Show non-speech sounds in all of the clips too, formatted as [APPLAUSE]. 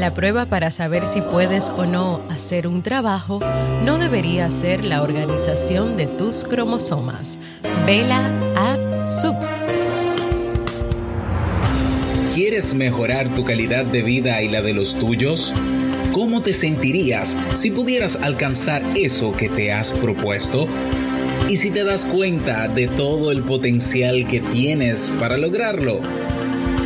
La prueba para saber si puedes o no hacer un trabajo no debería ser la organización de tus cromosomas. Vela a Sub. ¿Quieres mejorar tu calidad de vida y la de los tuyos? ¿Cómo te sentirías si pudieras alcanzar eso que te has propuesto? ¿Y si te das cuenta de todo el potencial que tienes para lograrlo?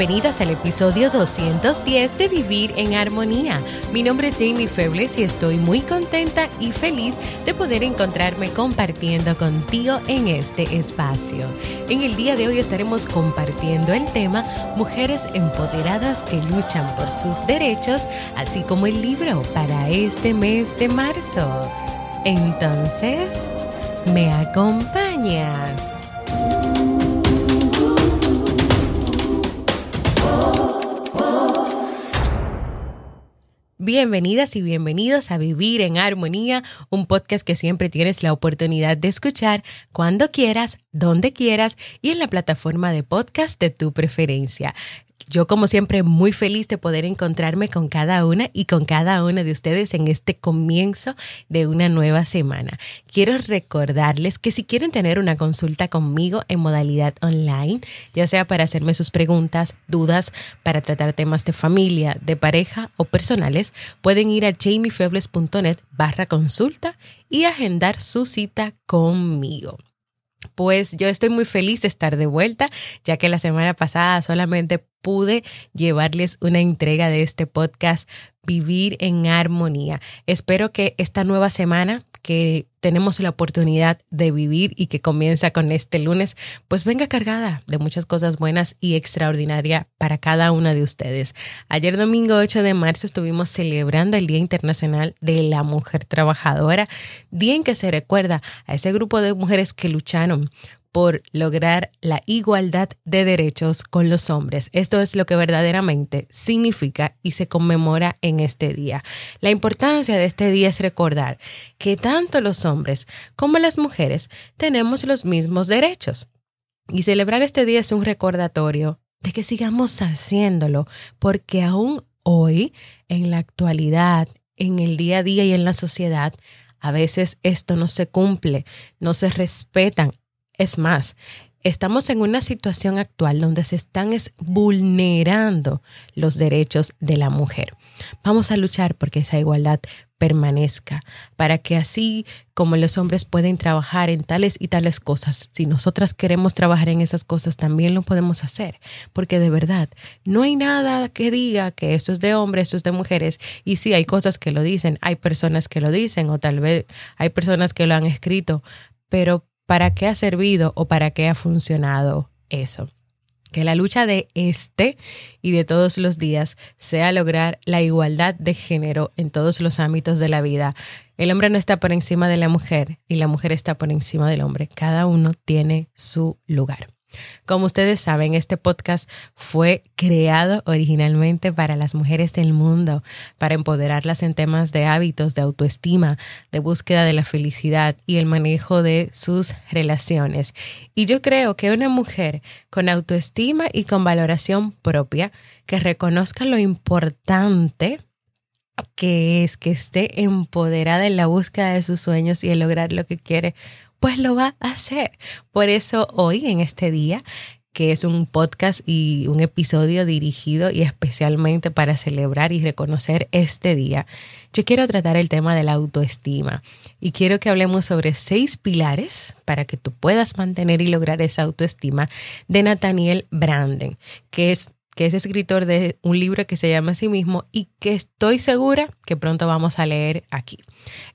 bienvenidas al episodio 210 de Vivir en Armonía. Mi nombre es Jamie Febles y estoy muy contenta y feliz de poder encontrarme compartiendo contigo en este espacio. En el día de hoy estaremos compartiendo el tema Mujeres empoderadas que luchan por sus derechos, así como el libro para este mes de marzo. Entonces, ¿me acompañas? Bienvenidas y bienvenidos a Vivir en Armonía, un podcast que siempre tienes la oportunidad de escuchar cuando quieras, donde quieras y en la plataforma de podcast de tu preferencia. Yo como siempre muy feliz de poder encontrarme con cada una y con cada una de ustedes en este comienzo de una nueva semana. Quiero recordarles que si quieren tener una consulta conmigo en modalidad online, ya sea para hacerme sus preguntas, dudas, para tratar temas de familia, de pareja o personales, pueden ir a jamiefebles.net barra consulta y agendar su cita conmigo. Pues yo estoy muy feliz de estar de vuelta, ya que la semana pasada solamente pude llevarles una entrega de este podcast Vivir en Armonía. Espero que esta nueva semana que tenemos la oportunidad de vivir y que comienza con este lunes, pues venga cargada de muchas cosas buenas y extraordinarias para cada una de ustedes. Ayer domingo 8 de marzo estuvimos celebrando el Día Internacional de la Mujer Trabajadora, día en que se recuerda a ese grupo de mujeres que lucharon por lograr la igualdad de derechos con los hombres. Esto es lo que verdaderamente significa y se conmemora en este día. La importancia de este día es recordar que tanto los hombres como las mujeres tenemos los mismos derechos. Y celebrar este día es un recordatorio de que sigamos haciéndolo, porque aún hoy, en la actualidad, en el día a día y en la sociedad, a veces esto no se cumple, no se respetan es más, estamos en una situación actual donde se están vulnerando los derechos de la mujer. Vamos a luchar porque esa igualdad permanezca, para que así como los hombres pueden trabajar en tales y tales cosas, si nosotras queremos trabajar en esas cosas, también lo podemos hacer, porque de verdad no hay nada que diga que esto es de hombres, esto es de mujeres, y sí hay cosas que lo dicen, hay personas que lo dicen, o tal vez hay personas que lo han escrito, pero para qué ha servido o para qué ha funcionado eso. Que la lucha de este y de todos los días sea lograr la igualdad de género en todos los ámbitos de la vida. El hombre no está por encima de la mujer y la mujer está por encima del hombre. Cada uno tiene su lugar. Como ustedes saben, este podcast fue creado originalmente para las mujeres del mundo, para empoderarlas en temas de hábitos, de autoestima, de búsqueda de la felicidad y el manejo de sus relaciones. Y yo creo que una mujer con autoestima y con valoración propia, que reconozca lo importante que es que esté empoderada en la búsqueda de sus sueños y en lograr lo que quiere, pues lo va a hacer. Por eso hoy, en este día, que es un podcast y un episodio dirigido y especialmente para celebrar y reconocer este día, yo quiero tratar el tema de la autoestima y quiero que hablemos sobre seis pilares para que tú puedas mantener y lograr esa autoestima de Nathaniel Branden, que es que es escritor de un libro que se llama a sí mismo y que estoy segura que pronto vamos a leer aquí.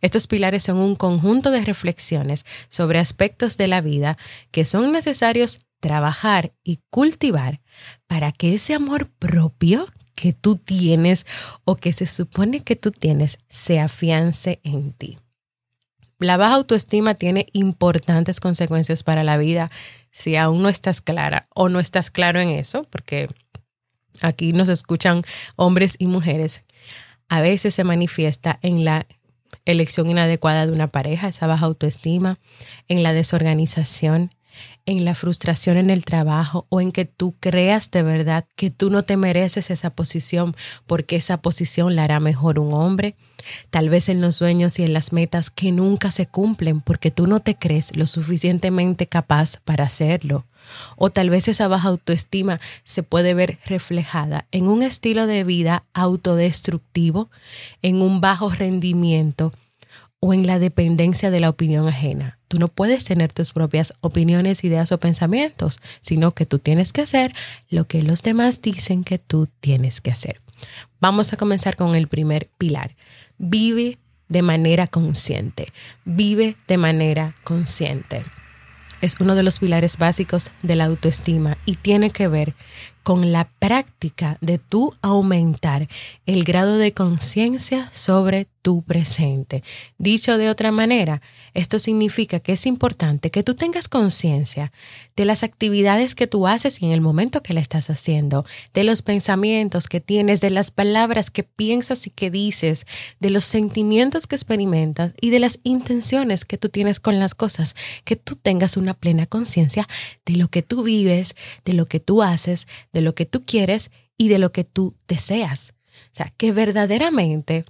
Estos pilares son un conjunto de reflexiones sobre aspectos de la vida que son necesarios trabajar y cultivar para que ese amor propio que tú tienes o que se supone que tú tienes se afiance en ti. La baja autoestima tiene importantes consecuencias para la vida si aún no estás clara o no estás claro en eso, porque aquí nos escuchan hombres y mujeres, a veces se manifiesta en la elección inadecuada de una pareja, esa baja autoestima, en la desorganización, en la frustración en el trabajo o en que tú creas de verdad que tú no te mereces esa posición porque esa posición la hará mejor un hombre. Tal vez en los sueños y en las metas que nunca se cumplen porque tú no te crees lo suficientemente capaz para hacerlo. O tal vez esa baja autoestima se puede ver reflejada en un estilo de vida autodestructivo, en un bajo rendimiento o en la dependencia de la opinión ajena. Tú no puedes tener tus propias opiniones, ideas o pensamientos, sino que tú tienes que hacer lo que los demás dicen que tú tienes que hacer. Vamos a comenzar con el primer pilar. Vive de manera consciente. Vive de manera consciente es uno de los pilares básicos de la autoestima y tiene que ver con la práctica de tú aumentar el grado de conciencia sobre tu presente. Dicho de otra manera, esto significa que es importante que tú tengas conciencia de las actividades que tú haces y en el momento que la estás haciendo, de los pensamientos que tienes, de las palabras que piensas y que dices, de los sentimientos que experimentas y de las intenciones que tú tienes con las cosas, que tú tengas una plena conciencia de lo que tú vives, de lo que tú haces, de lo que tú quieres y de lo que tú deseas. O sea, que verdaderamente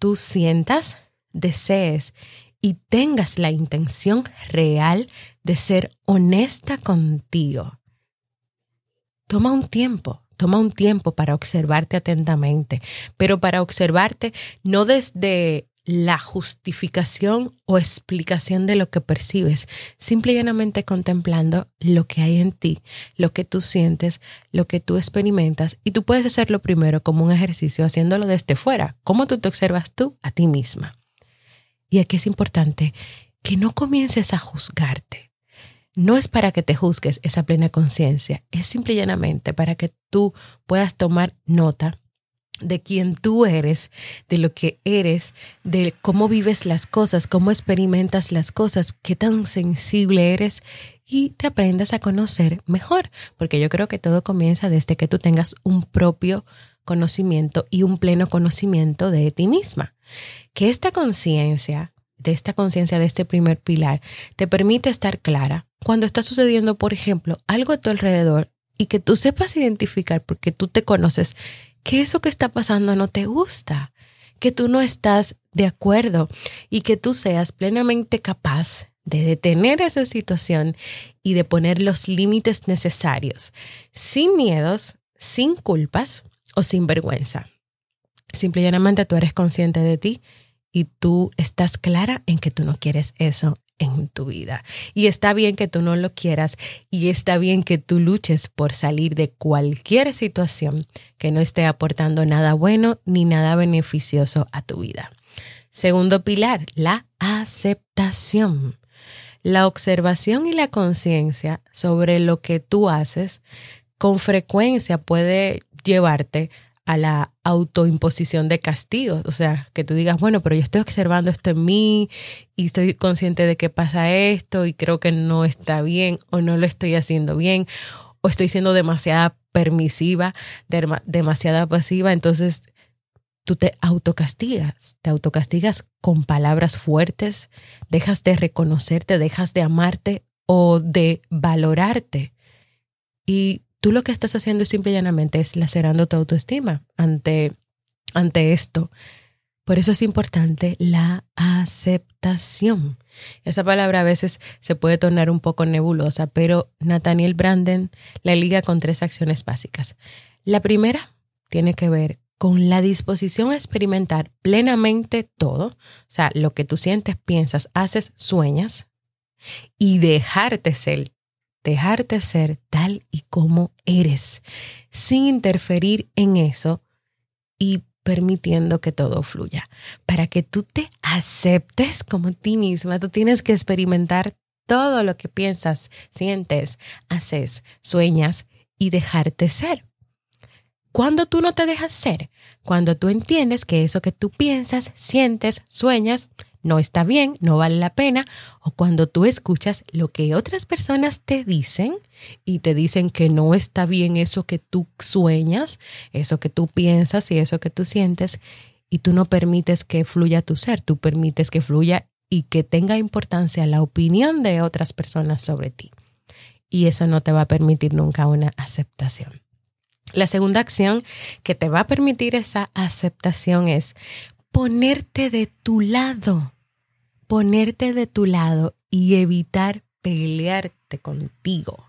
tú sientas, desees y tengas la intención real de ser honesta contigo. Toma un tiempo, toma un tiempo para observarte atentamente, pero para observarte no desde la justificación o explicación de lo que percibes, simple y llanamente contemplando lo que hay en ti, lo que tú sientes, lo que tú experimentas, y tú puedes hacerlo primero como un ejercicio, haciéndolo desde fuera, cómo tú te observas tú a ti misma. Y aquí es importante que no comiences a juzgarte. No es para que te juzgues esa plena conciencia, es simple y llanamente para que tú puedas tomar nota de quién tú eres, de lo que eres, de cómo vives las cosas, cómo experimentas las cosas, qué tan sensible eres y te aprendas a conocer mejor, porque yo creo que todo comienza desde que tú tengas un propio conocimiento y un pleno conocimiento de ti misma. Que esta conciencia, de esta conciencia de este primer pilar, te permite estar clara cuando está sucediendo, por ejemplo, algo a tu alrededor y que tú sepas identificar porque tú te conoces que eso que está pasando no te gusta, que tú no estás de acuerdo y que tú seas plenamente capaz de detener esa situación y de poner los límites necesarios, sin miedos, sin culpas o sin vergüenza. Simple y llanamente tú eres consciente de ti y tú estás clara en que tú no quieres eso en tu vida. Y está bien que tú no lo quieras y está bien que tú luches por salir de cualquier situación que no esté aportando nada bueno ni nada beneficioso a tu vida. Segundo pilar, la aceptación. La observación y la conciencia sobre lo que tú haces con frecuencia puede llevarte a la autoimposición de castigos. O sea, que tú digas, bueno, pero yo estoy observando esto en mí y estoy consciente de que pasa esto y creo que no está bien o no lo estoy haciendo bien o estoy siendo demasiada permisiva, demasiada pasiva. Entonces, tú te autocastigas, te autocastigas con palabras fuertes, dejas de reconocerte, dejas de amarte o de valorarte. Y tú lo que estás haciendo simple y llanamente es lacerando tu autoestima ante, ante esto. Por eso es importante la aceptación. Esa palabra a veces se puede tornar un poco nebulosa, pero Nathaniel Branden la liga con tres acciones básicas. La primera tiene que ver con la disposición a experimentar plenamente todo, o sea, lo que tú sientes, piensas, haces, sueñas, y dejarte ser, dejarte ser tal y como eres, sin interferir en eso y permitiendo que todo fluya. Para que tú te aceptes como ti misma, tú tienes que experimentar todo lo que piensas, sientes, haces, sueñas y dejarte ser. Cuando tú no te dejas ser, cuando tú entiendes que eso que tú piensas, sientes, sueñas, no está bien, no vale la pena, o cuando tú escuchas lo que otras personas te dicen y te dicen que no está bien eso que tú sueñas, eso que tú piensas y eso que tú sientes, y tú no permites que fluya tu ser, tú permites que fluya y que tenga importancia la opinión de otras personas sobre ti. Y eso no te va a permitir nunca una aceptación. La segunda acción que te va a permitir esa aceptación es ponerte de tu lado, ponerte de tu lado y evitar pelearte contigo.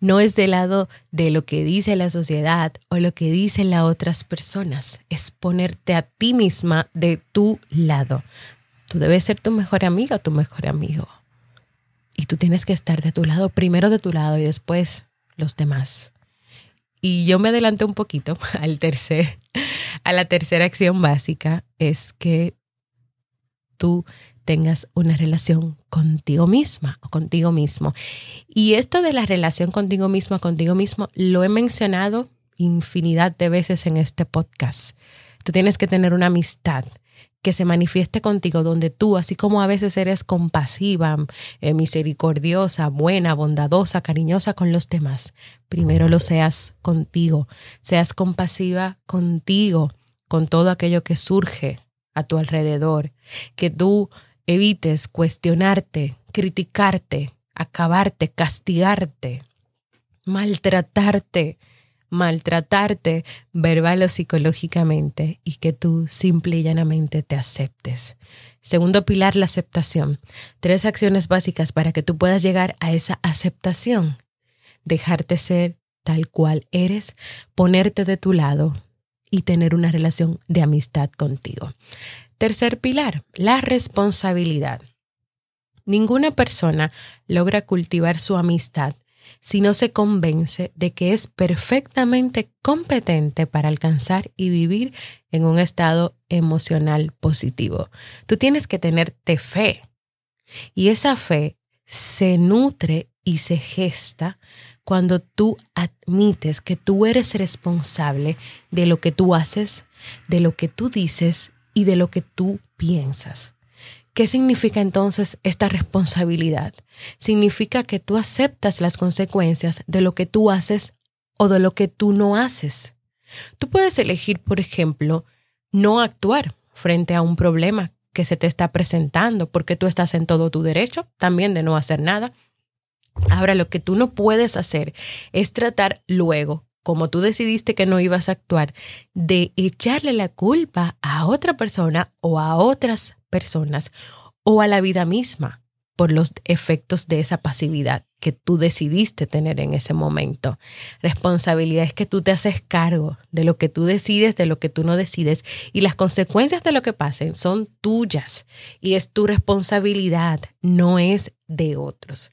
No es del lado de lo que dice la sociedad o lo que dicen las otras personas, es ponerte a ti misma de tu lado. Tú debes ser tu mejor amiga tu mejor amigo. Y tú tienes que estar de tu lado, primero de tu lado y después los demás. Y yo me adelanté un poquito [LAUGHS] al tercer, a la tercera acción básica, es que tú tengas una relación contigo misma o contigo mismo. Y esto de la relación contigo misma, contigo mismo, lo he mencionado infinidad de veces en este podcast. Tú tienes que tener una amistad que se manifieste contigo, donde tú, así como a veces eres compasiva, eh, misericordiosa, buena, bondadosa, cariñosa con los demás, primero lo seas contigo, seas compasiva contigo, con todo aquello que surge a tu alrededor, que tú evites cuestionarte, criticarte, acabarte, castigarte, maltratarte, maltratarte verbal o psicológicamente y que tú simple y llanamente te aceptes. Segundo pilar, la aceptación. Tres acciones básicas para que tú puedas llegar a esa aceptación. Dejarte ser tal cual eres, ponerte de tu lado y tener una relación de amistad contigo. Tercer pilar, la responsabilidad. Ninguna persona logra cultivar su amistad si no se convence de que es perfectamente competente para alcanzar y vivir en un estado emocional positivo. Tú tienes que tenerte fe y esa fe se nutre y se gesta cuando tú admites que tú eres responsable de lo que tú haces, de lo que tú dices y de lo que tú piensas. ¿Qué significa entonces esta responsabilidad? Significa que tú aceptas las consecuencias de lo que tú haces o de lo que tú no haces. Tú puedes elegir, por ejemplo, no actuar frente a un problema que se te está presentando porque tú estás en todo tu derecho también de no hacer nada. Ahora, lo que tú no puedes hacer es tratar luego, como tú decidiste que no ibas a actuar, de echarle la culpa a otra persona o a otras personas o a la vida misma por los efectos de esa pasividad que tú decidiste tener en ese momento. Responsabilidad es que tú te haces cargo de lo que tú decides, de lo que tú no decides y las consecuencias de lo que pasen son tuyas y es tu responsabilidad, no es de otros.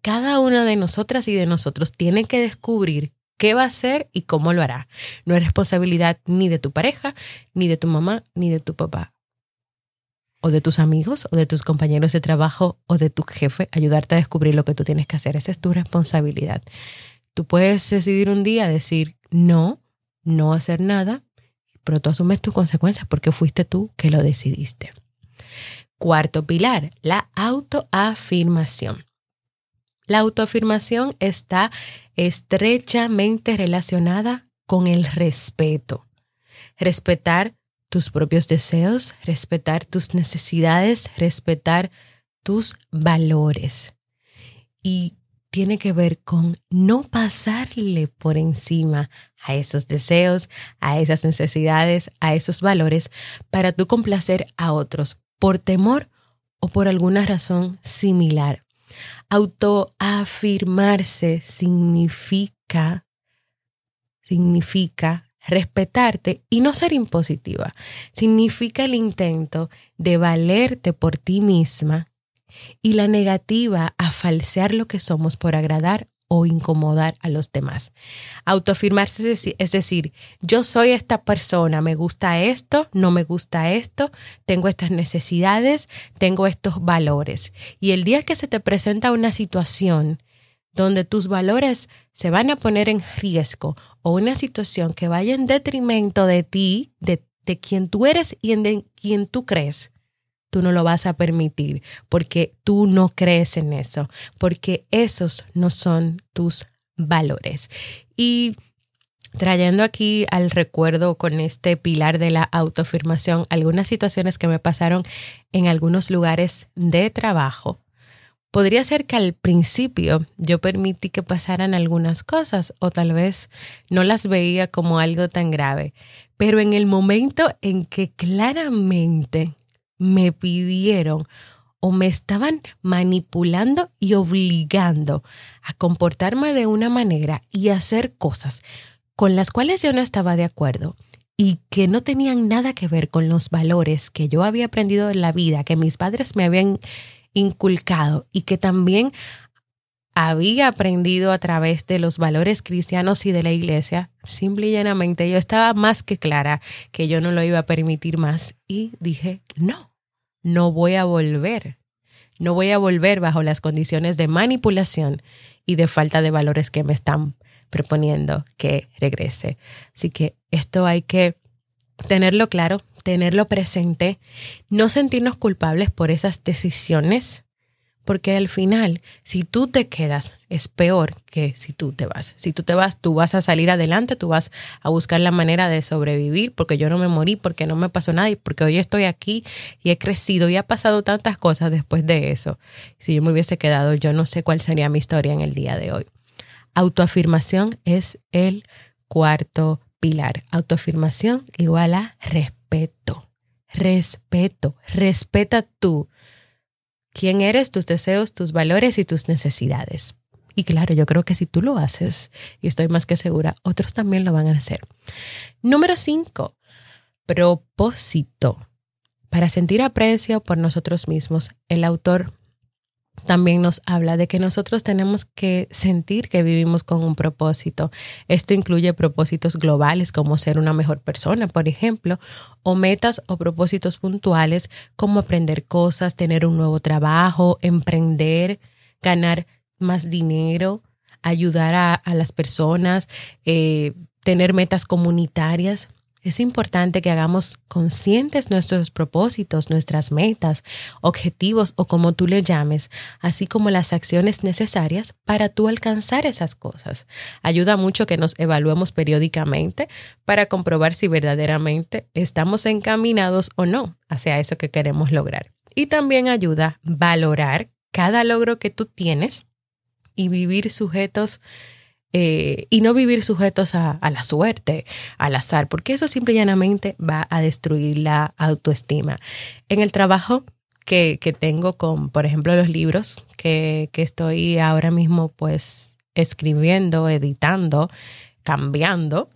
Cada una de nosotras y de nosotros tiene que descubrir qué va a hacer y cómo lo hará. No es responsabilidad ni de tu pareja, ni de tu mamá, ni de tu papá o de tus amigos o de tus compañeros de trabajo o de tu jefe ayudarte a descubrir lo que tú tienes que hacer. Esa es tu responsabilidad. Tú puedes decidir un día decir no, no hacer nada, pero tú asumes tus consecuencias porque fuiste tú que lo decidiste. Cuarto pilar, la autoafirmación. La autoafirmación está estrechamente relacionada con el respeto. Respetar tus propios deseos, respetar tus necesidades, respetar tus valores. Y tiene que ver con no pasarle por encima a esos deseos, a esas necesidades, a esos valores para tú complacer a otros por temor o por alguna razón similar. Autoafirmarse significa significa respetarte y no ser impositiva. Significa el intento de valerte por ti misma y la negativa a falsear lo que somos por agradar o incomodar a los demás. Autoafirmarse es decir, yo soy esta persona, me gusta esto, no me gusta esto, tengo estas necesidades, tengo estos valores. Y el día que se te presenta una situación donde tus valores se van a poner en riesgo o una situación que vaya en detrimento de ti, de, de quien tú eres y en quien tú crees, tú no lo vas a permitir porque tú no crees en eso, porque esos no son tus valores. Y trayendo aquí al recuerdo con este pilar de la autoafirmación algunas situaciones que me pasaron en algunos lugares de trabajo. Podría ser que al principio yo permití que pasaran algunas cosas o tal vez no las veía como algo tan grave, pero en el momento en que claramente me pidieron o me estaban manipulando y obligando a comportarme de una manera y hacer cosas con las cuales yo no estaba de acuerdo y que no tenían nada que ver con los valores que yo había aprendido en la vida, que mis padres me habían inculcado y que también había aprendido a través de los valores cristianos y de la iglesia, simple y llanamente yo estaba más que clara que yo no lo iba a permitir más y dije, no, no voy a volver, no voy a volver bajo las condiciones de manipulación y de falta de valores que me están proponiendo que regrese. Así que esto hay que tenerlo claro, tenerlo presente, no sentirnos culpables por esas decisiones porque al final, si tú te quedas, es peor que si tú te vas. Si tú te vas, tú vas a salir adelante, tú vas a buscar la manera de sobrevivir, porque yo no me morí, porque no me pasó nada y porque hoy estoy aquí y he crecido y ha pasado tantas cosas después de eso. Si yo me hubiese quedado, yo no sé cuál sería mi historia en el día de hoy. Autoafirmación es el cuarto pilar. Autoafirmación igual a respeto. Respeto. Respeta tú quién eres, tus deseos, tus valores y tus necesidades. Y claro, yo creo que si tú lo haces, y estoy más que segura, otros también lo van a hacer. Número cinco, propósito. Para sentir aprecio por nosotros mismos, el autor también nos habla de que nosotros tenemos que sentir que vivimos con un propósito. Esto incluye propósitos globales como ser una mejor persona, por ejemplo, o metas o propósitos puntuales como aprender cosas, tener un nuevo trabajo, emprender, ganar más dinero, ayudar a, las personas, eh, tener metas comunitarias. Es importante que hagamos conscientes nuestros propósitos, nuestras metas, objetivos o como tú le llames, así como las acciones necesarias para tú alcanzar esas cosas. Ayuda mucho que nos evaluemos periódicamente para comprobar si verdaderamente estamos encaminados o no hacia eso que queremos lograr. Y también ayuda valorar cada logro que tú tienes y vivir sujetos eh, y no vivir sujetos a, la suerte, al azar, porque eso simple y llanamente va a destruir la autoestima. En el trabajo que, tengo con, por ejemplo, los libros que, que estoy ahora mismo pues escribiendo, editando, cambiando,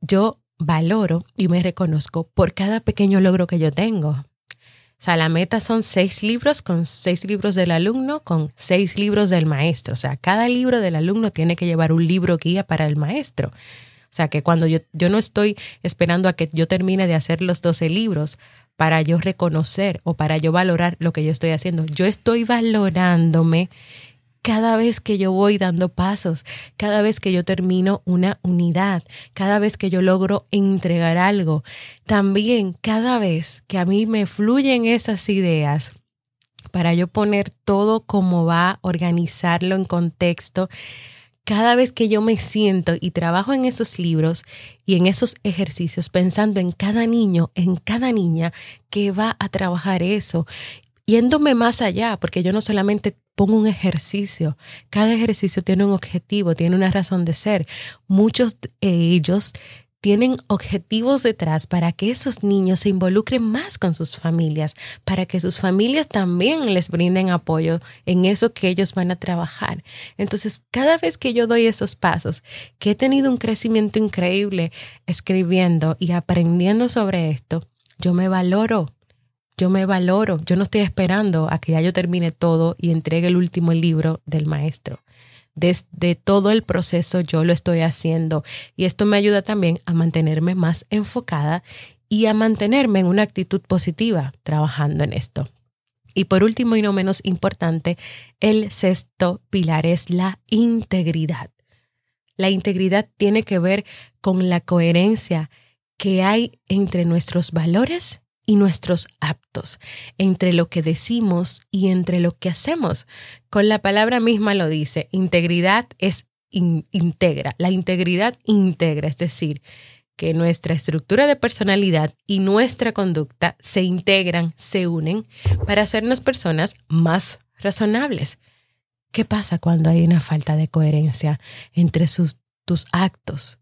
yo valoro y me reconozco por cada pequeño logro que yo tengo. O sea, la meta son seis libros con seis libros del alumno con seis libros del maestro. O sea, cada libro del alumno tiene que llevar un libro guía para el maestro. O sea, que cuando yo, yo no estoy esperando a que yo termine de hacer los 12 libros para yo reconocer o para yo valorar lo que yo estoy haciendo. Yo estoy valorándome cada vez que yo voy dando pasos, cada vez que yo termino una unidad, cada vez que yo logro entregar algo, también cada vez que a mí me fluyen esas ideas para yo poner todo como va, organizarlo en contexto, cada vez que yo me siento y trabajo en esos libros y en esos ejercicios pensando en cada niño, en cada niña que va a trabajar eso, yéndome más allá, porque yo no solamente pongo un ejercicio. Cada ejercicio tiene un objetivo, tiene una razón de ser. Muchos de ellos tienen objetivos detrás para que esos niños se involucren más con sus familias, para que sus familias también les brinden apoyo en eso que ellos van a trabajar. Entonces, cada vez que yo doy esos pasos, que he tenido un crecimiento increíble escribiendo y aprendiendo sobre esto, yo me valoro. Yo me valoro, yo no estoy esperando a que ya yo termine todo y entregue el último libro del maestro desde todo el proceso yo lo estoy haciendo y esto me ayuda también a mantenerme más enfocada y a mantenerme en una actitud positiva trabajando en esto. Y por último y no menos importante, el sexto pilar es la integridad. La integridad tiene que ver con la coherencia que hay entre nuestros valores y nuestros actos, entre lo que decimos y entre lo que hacemos. Con la palabra misma lo dice, integridad es integra, la integridad integra, es decir, que nuestra estructura de personalidad y nuestra conducta se integran, se unen para hacernos personas más razonables. ¿Qué pasa cuando hay una falta de coherencia entre sus, tus actos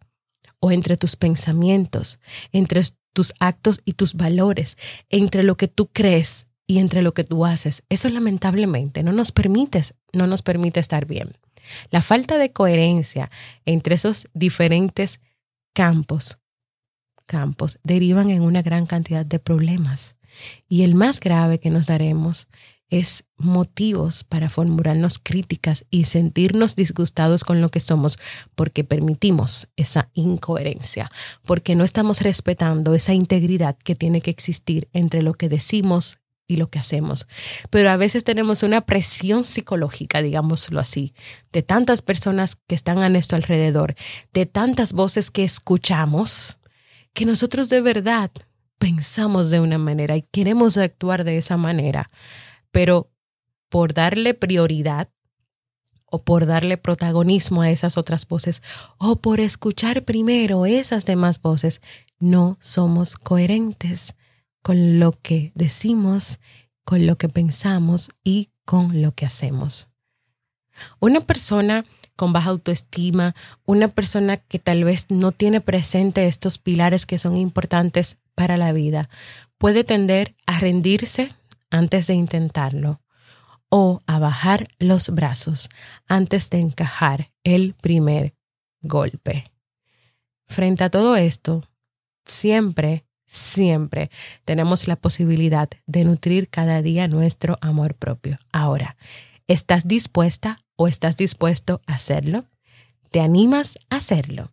o entre tus pensamientos, entre tus actos y tus valores, entre lo que tú crees y entre lo que tú haces. Eso lamentablemente no nos permite, no nos permite estar bien. La falta de coherencia entre esos diferentes campos, campos derivan en una gran cantidad de problemas. Y el más grave que nos daremos es motivos para formularnos críticas y sentirnos disgustados con lo que somos porque permitimos esa incoherencia, porque no estamos respetando esa integridad que tiene que existir entre lo que decimos y lo que hacemos. Pero a veces tenemos una presión psicológica, digámoslo así, de tantas personas que están a nuestro alrededor, de tantas voces que escuchamos, que nosotros de verdad pensamos de una manera y queremos actuar de esa manera pero por darle prioridad o por darle protagonismo a esas otras voces o por escuchar primero esas demás voces, no somos coherentes con lo que decimos, con lo que pensamos y con lo que hacemos. Una persona con baja autoestima, una persona que tal vez no tiene presente estos pilares que son importantes para la vida, puede tender a rendirse antes de intentarlo o a bajar los brazos antes de encajar el primer golpe. Frente a todo esto, siempre, siempre tenemos la posibilidad de nutrir cada día nuestro amor propio. Ahora, ¿estás dispuesta o estás dispuesto a hacerlo? ¿Te animas a hacerlo?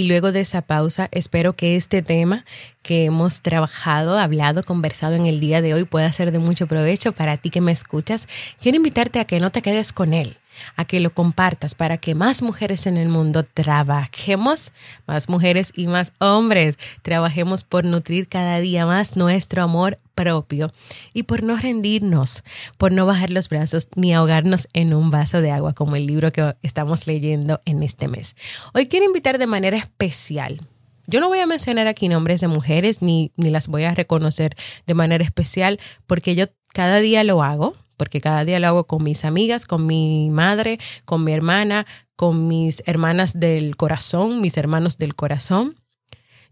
Y luego de esa pausa, espero que este tema que hemos trabajado, hablado, conversado en el día de hoy pueda ser de mucho provecho para ti que me escuchas. Quiero invitarte a que no te quedes con él a que lo compartas para que más mujeres en el mundo trabajemos, más mujeres y más hombres, trabajemos por nutrir cada día más nuestro amor propio y por no rendirnos, por no bajar los brazos ni ahogarnos en un vaso de agua como el libro que estamos leyendo en este mes. Hoy quiero invitar de manera especial yo no voy a mencionar aquí nombres de mujeres ni, ni, las voy a reconocer de manera especial porque yo cada día lo hago porque cada día lo hago con mis amigas, con mi madre, con mi hermana, con mis hermanas del corazón, mis hermanos del corazón.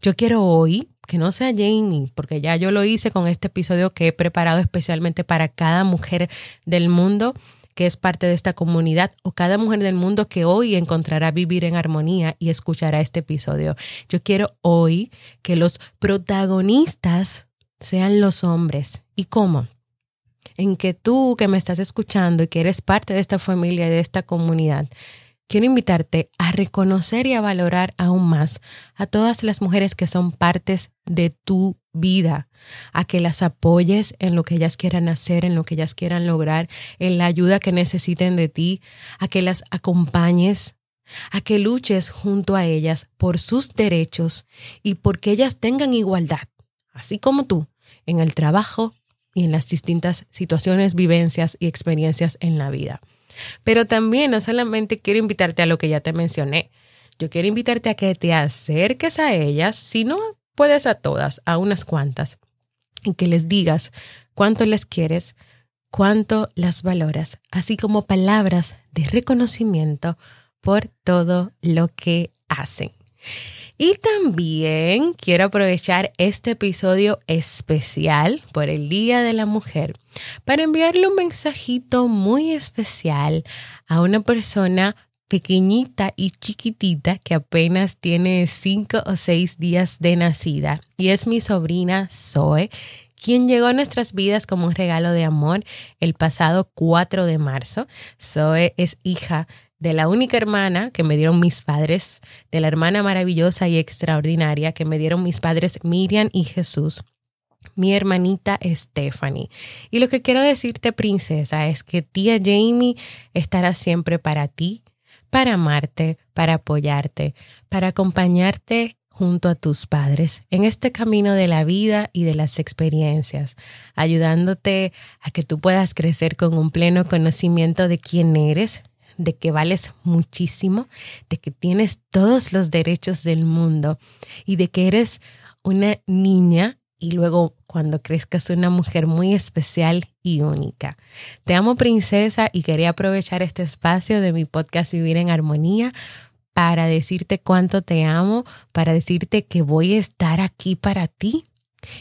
Yo quiero hoy que no sea Jamie, porque ya yo lo hice con este episodio que he preparado especialmente para cada mujer del mundo que es parte de esta comunidad o cada mujer del mundo que hoy encontrará vivir en armonía y escuchará este episodio. Yo quiero hoy que los protagonistas sean los hombres. ¿Y cómo? En que tú que me estás escuchando y que eres parte de esta familia y de esta comunidad, quiero invitarte a reconocer y a valorar aún más a todas las mujeres que son partes de tu vida, a que las apoyes en lo que ellas quieran hacer, en lo que ellas quieran lograr, en la ayuda que necesiten de ti, a que las acompañes, a que luches junto a ellas por sus derechos y porque ellas tengan igualdad, así como tú, en el trabajo y en las distintas situaciones, vivencias y experiencias en la vida. Pero también no solamente quiero invitarte a lo que ya te mencioné, yo quiero invitarte a que te acerques a ellas, si no puedes a todas, a unas cuantas, y que les digas cuánto les quieres, cuánto las valoras, así como palabras de reconocimiento por todo lo que hacen. Y también quiero aprovechar este episodio especial por el Día de la Mujer para enviarle un mensajito muy especial a una persona pequeñita y chiquitita que apenas tiene cinco o seis días de nacida y es mi sobrina Zoe quien llegó a nuestras vidas como un regalo de amor el pasado 4 de marzo. Zoe es hija de la única hermana que me dieron mis padres, de la hermana maravillosa y extraordinaria que me dieron mis padres Miriam y Jesús, mi hermanita Stephanie. Y lo que quiero decirte, princesa, es que tía Jamie estará siempre para ti, para amarte, para apoyarte, para acompañarte junto a tus padres en este camino de la vida y de las experiencias, ayudándote a que tú puedas crecer con un pleno conocimiento de quién eres, de que vales muchísimo, de que tienes todos los derechos del mundo y de que eres una niña y luego cuando crezcas una mujer muy especial y única. Te amo princesa y quería aprovechar este espacio de mi podcast Vivir en Armonía para decirte cuánto te amo, para decirte que voy a estar aquí para ti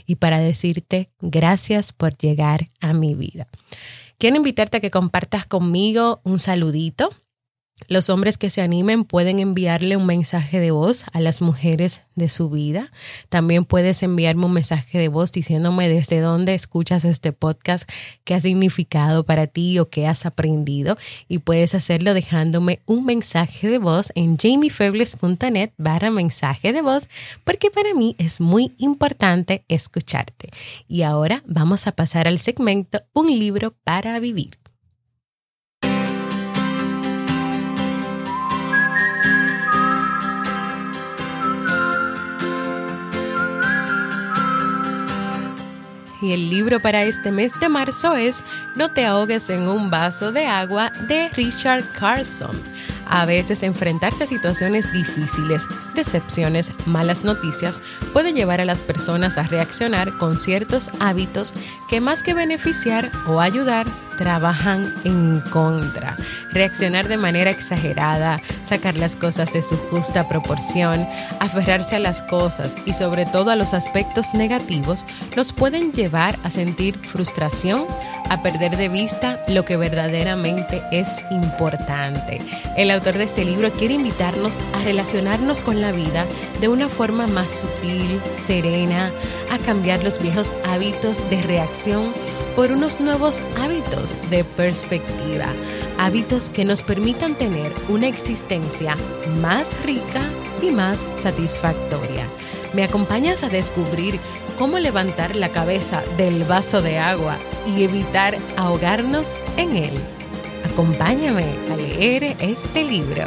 y para decirte gracias por llegar a mi vida. Quiero invitarte a que compartas conmigo un saludito los hombres que se animen pueden enviarle un mensaje de voz a las mujeres de su vida. También puedes enviarme un mensaje de voz diciéndome desde dónde escuchas este podcast, qué ha significado para ti o qué has aprendido. Y puedes hacerlo dejándome un mensaje de voz en jamiefebles.net barra mensaje de voz, porque para mí es muy importante escucharte. Y ahora vamos a pasar al segmento Un libro para vivir. Y el libro para este mes de marzo es No te ahogues en un vaso de agua de Richard Carlson. A veces enfrentarse a situaciones difíciles, decepciones, malas noticias puede llevar a las personas a reaccionar con ciertos hábitos que más que beneficiar o ayudar, trabajan en contra. Reaccionar de manera exagerada, sacar las cosas de su justa proporción, aferrarse a las cosas y sobre todo a los aspectos negativos nos pueden llevar a sentir frustración, a perder de vista lo que verdaderamente es importante. El autor de este libro quiere invitarnos a relacionarnos con la vida de una forma más sutil, serena, a cambiar los viejos hábitos de reacción por unos nuevos hábitos de perspectiva, hábitos que nos permitan tener una existencia más rica y más satisfactoria. ¿Me acompañas a descubrir cómo levantar la cabeza del vaso de agua y evitar ahogarnos en él? Acompáñame a leer este libro.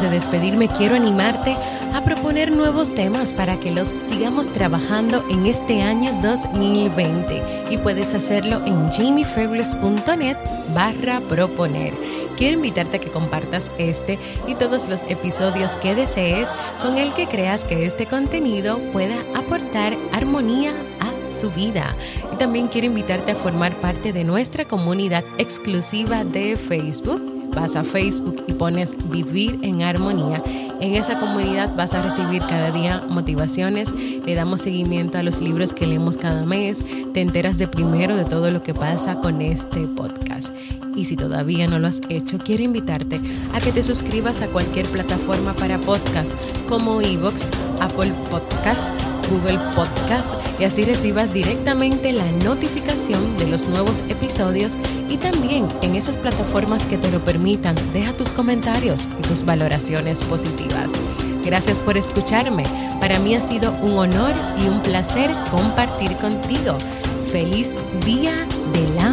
de despedirme, quiero animarte a proponer nuevos temas para que los sigamos trabajando en este año 2020 y puedes hacerlo en jamiefebles.net barra proponer. Quiero invitarte a que compartas este y todos los episodios que desees con el que creas que este contenido pueda aportar armonía a su vida. Y también quiero invitarte a formar parte de nuestra comunidad exclusiva de Facebook vas a Facebook y pones Vivir en Armonía. En esa comunidad vas a recibir cada día motivaciones, le damos seguimiento a los libros que leemos cada mes, te enteras de primero de todo lo que pasa con este podcast. Y si todavía no lo has hecho, quiero invitarte a que te suscribas a cualquier plataforma para podcast como Evox, Apple Podcast, Google Podcast y así recibas directamente la notificación de los nuevos episodios y también en esas plataformas que te lo permitan, deja tus comentarios y tus valoraciones positivas. Gracias por escucharme. Para mí ha sido un honor y un placer compartir contigo. Feliz Día del Amor